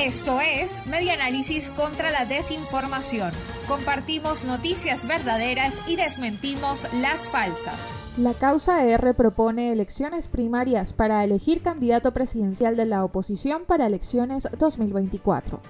Esto es Media Análisis contra la Desinformación. Compartimos noticias verdaderas y desmentimos las falsas. La causa R propone elecciones primarias para elegir candidato presidencial de la oposición para elecciones 2024.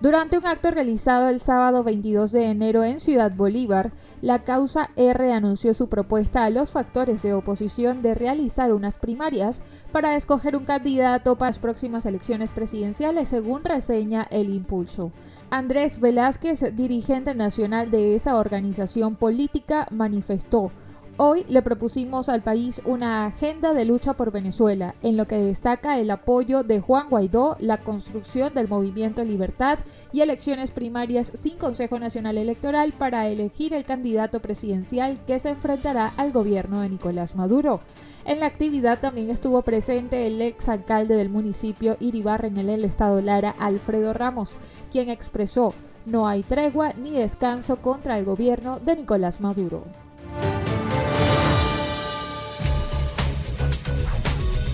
Durante un acto realizado el sábado 22 de enero en Ciudad Bolívar, la causa R anunció su propuesta a los factores de oposición de realizar unas primarias para escoger un candidato para las próximas elecciones presidenciales, según reseña El Impulso. Andrés Velázquez, dirigente nacional de esa organización política, manifestó Hoy le propusimos al país una agenda de lucha por Venezuela, en lo que destaca el apoyo de Juan Guaidó, la construcción del movimiento Libertad y elecciones primarias sin Consejo Nacional Electoral para elegir el candidato presidencial que se enfrentará al gobierno de Nicolás Maduro. En la actividad también estuvo presente el ex alcalde del municipio Iribarra en el estado Lara, Alfredo Ramos, quien expresó no hay tregua ni descanso contra el gobierno de Nicolás Maduro.